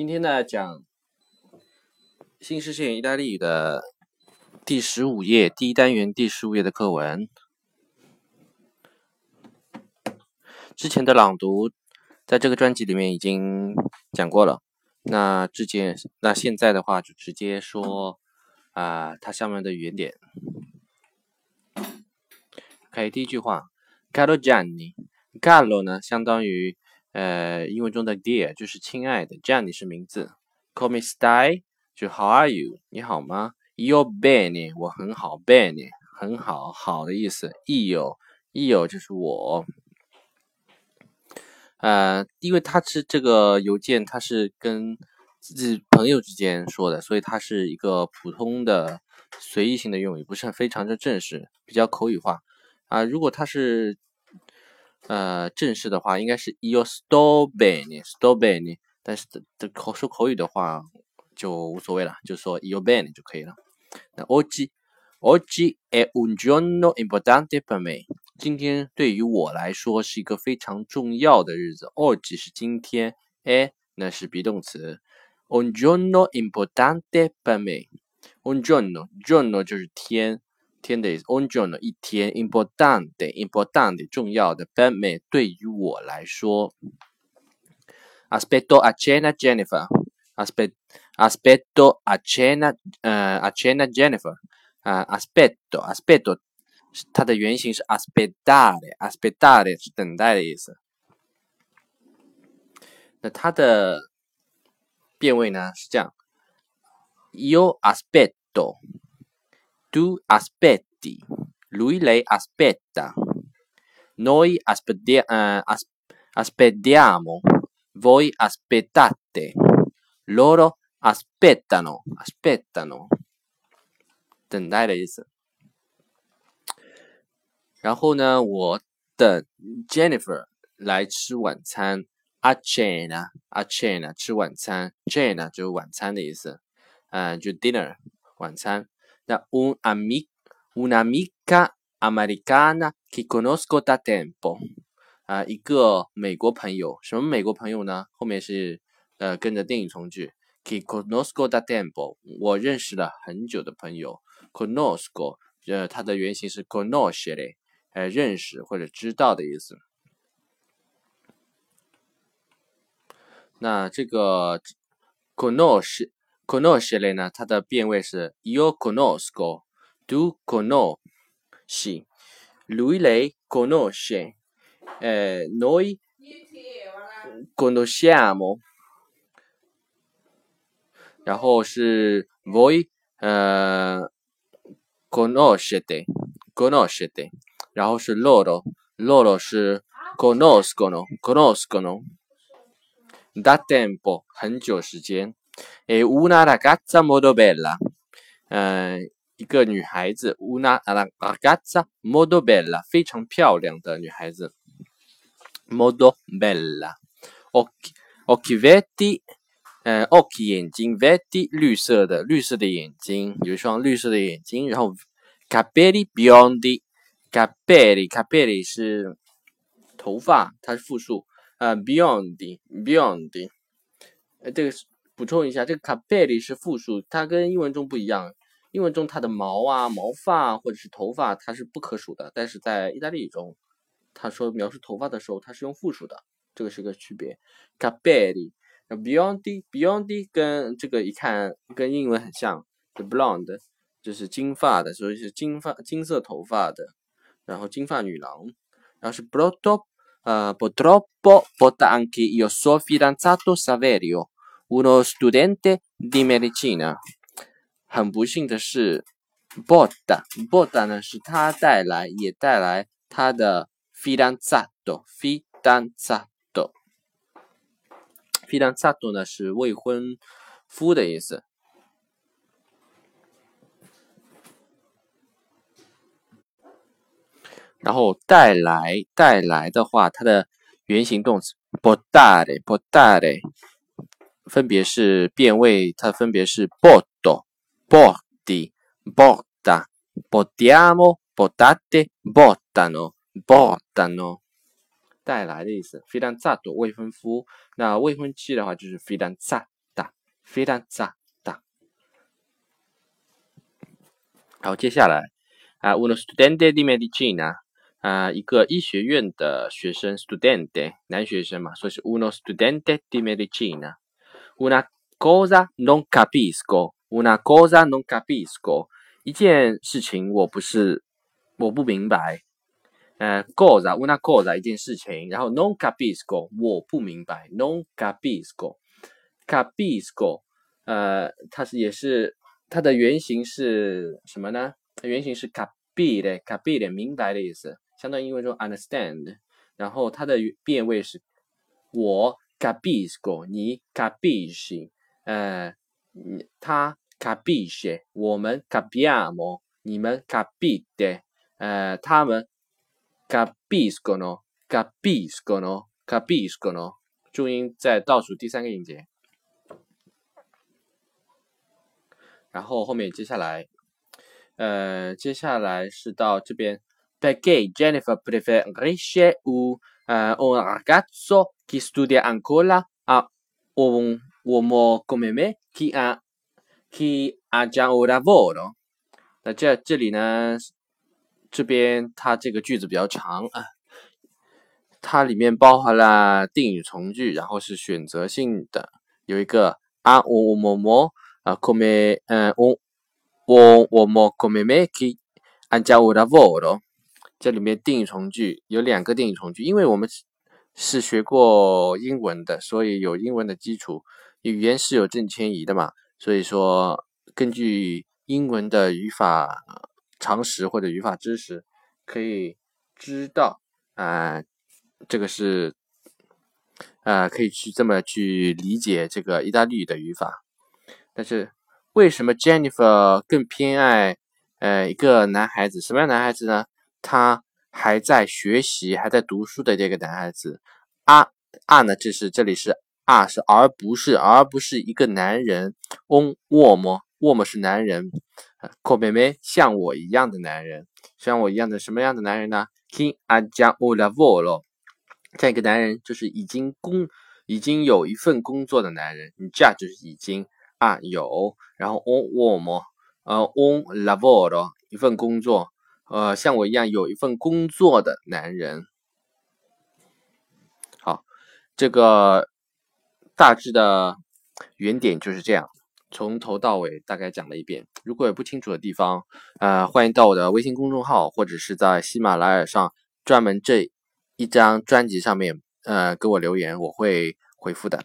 今天呢，讲新视线意大利语的第十五页第一单元第十五页的课文。之前的朗读在这个专辑里面已经讲过了。那之前，那现在的话就直接说啊，它下面的语言点。OK，第一句话，Caro Gianni，Caro 呢相当于。呃，英文中的 dear 就是亲爱的，Jenny 是名字 Call me stai 就 How are you？你好吗？your bene，我很好，bene 很好，好的意思。Io，Io 就是我。呃，因为它是这个邮件，它是跟自己朋友之间说的，所以它是一个普通的随意性的用语，不是非常的正式，比较口语化啊。如果它是呃，正式的话应该是 io sto bene，sto bene，但是这口说口语的话就无所谓了，就说 io bene 就可以了。那 oggi，oggi è un giorno importante per me，今天对于我来说是一个非常重要的日子。oggi 是今天，è 那是 be 动词，un giorno importante per me，un giorno，giorno 就是天。天的 o n j o n 一天，importante，importante，重要的。Per me，对于我来说。Aspetto a cena Jennifer，aspetto a cena，呃，a cena Jennifer，啊，aspetto，aspetto，它的原型是 aspettare，aspettare 是等待的意思。那它的变位呢是这样，Io aspetto。Tu aspetti, lui lei aspetta, noi aspettia, uh, as, aspettiamo, voi aspettate, loro aspettano, aspettano，等待的意思。然后呢，我等 Jennifer 来吃晚餐，a cena a cena 吃晚餐，cena 就是晚餐的意思，嗯、呃，就 dinner 晚餐。 Da un amico, un'amica americana che conosco da tempo，啊，一个美国朋友，什么美国朋友呢？后面是呃跟着定语从句，che conosco da tempo，我认识了很久的朋友，conosco，呃，它的原型是 conoscere，呃，认识或者知道的意思。那这个 conosce。Conosce 呢，它的变位是 io conosco，tu conosci，lui lei conosce，呃，noi conosciamo，然后是 voi 呃 conoscete，conoscete，然后是 loro，loro 是 conoscono，conoscono，da tempo 很久时间。E una ragazza molto bella，嗯，一个女孩子，una ragazza molto bella，非常漂亮的女孩子，molto bella。occhi occhi verde，呃，occhi 眼睛，verde 绿色的，绿色的眼睛，有一双绿色的眼睛。然后 capelli biondi，capelli capelli 是头发，它是复数，呃，biondi biondi，呃，这个是。补充一下，这个 capelli 是复数，它跟英文中不一样。英文中它的毛啊、毛发或者是头发，它是不可数的。但是在意大利语中，他说描述头发的时候，它是用复数的，这个是个区别。capelli，biondi，biondi 跟这个一看跟英文很像，the blonde 就是金发的，所以是金发、金色头发的，然后金发女郎。然后是 brotto，呃，purtroppo porta anche il suo fidanzato Saverio。Uno studente di medicina，很不幸的是，Boda，Boda 呢是他带来，也带来他的 fidanzato，fidanzato，fidanzato 呢是未婚夫的意思。然后带来，带来的话，它的原形动词 portare，portare。分别是变位，它分别是 porto、porti、porta、portiamo、portate、portano、portano，带来的意思。非常 za 的未婚夫，那未婚妻的话就是非常 za 的。非常大大。好，接下来啊，uno studente di medicina 啊，一个医学院的学生，studente 男学生嘛，所以是 uno studente di medicina。Una cosa non capisco，una cosa non capisco，一件事情我不是我不明白。呃，cosa，una cosa 一件事情，然后 non capisco 我不明白，non capisco，capisco，呃，它是也是它的原型是什么呢它？原型是 capire，capire 明白的意思，相当于英文中 understand，然后它的变位是我 capisco，你 capisci，呃，他 capisce，我们 capiamo，你们 capite，呃，他们。capiscono, capiscono, capiscono，注音在倒数第三个音节。然后后面接下来，呃，接下来是到这边，perché Jennifer preferisce u un un ragazzo che studia ancora a un uomo come me che ha che ha già un lavoro。那这这里呢？这边它这个句子比较长啊，它里面包含了定语从句，然后是选择性的，有一个啊我我我啊 come 嗯我我我我 come me che anja o lavoro，这里面定语从句有两个定语从句，因为我们是学过英文的，所以有英文的基础，语言是有正迁移的嘛，所以说根据英文的语法。常识或者语法知识，可以知道啊，这个是啊，可以去这么去理解这个意大利语的语法。但是为什么 Jennifer 更偏爱呃一个男孩子？什么样男孩子呢？他还在学习、还在读书的这个男孩子。啊啊呢？这是这里是啊，是而不是而不是一个男人。翁沃么？沃么是男人。可妹妹像我一样的男人，像我一样的什么样的男人呢？He a già un lavoro，这样一个男人就是已经工，已经有一份工作的男人。你这样就是已经啊有，然后 un uomo，呃 on lavoro 一份工作，呃像我一样有一份工作的男人。好，这个大致的原点就是这样。从头到尾大概讲了一遍，如果有不清楚的地方，呃，欢迎到我的微信公众号或者是在喜马拉雅上专门这一张专辑上面，呃，给我留言，我会回复的。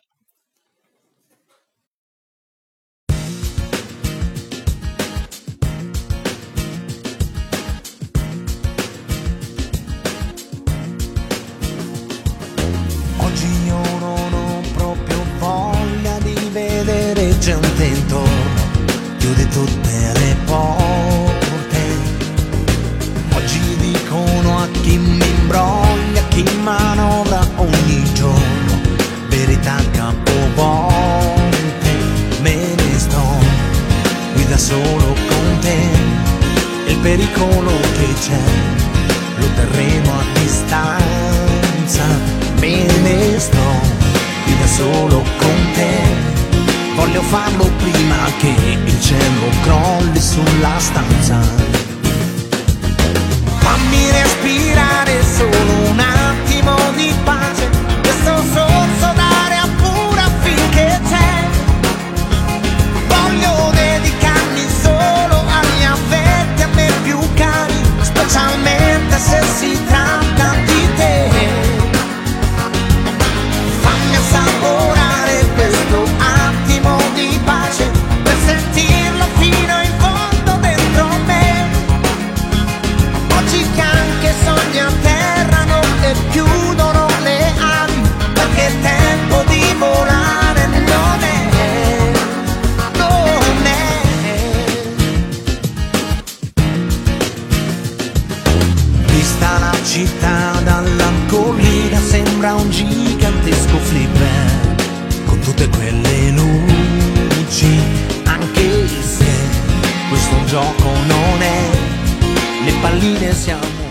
Solo con te Voglio farlo prima che il cielo crolli sulla stanza. Fammi respirare solo un attimo città dalla collina sembra un gigantesco flipper. Con tutte quelle luci, anche se questo gioco non è, le palline siamo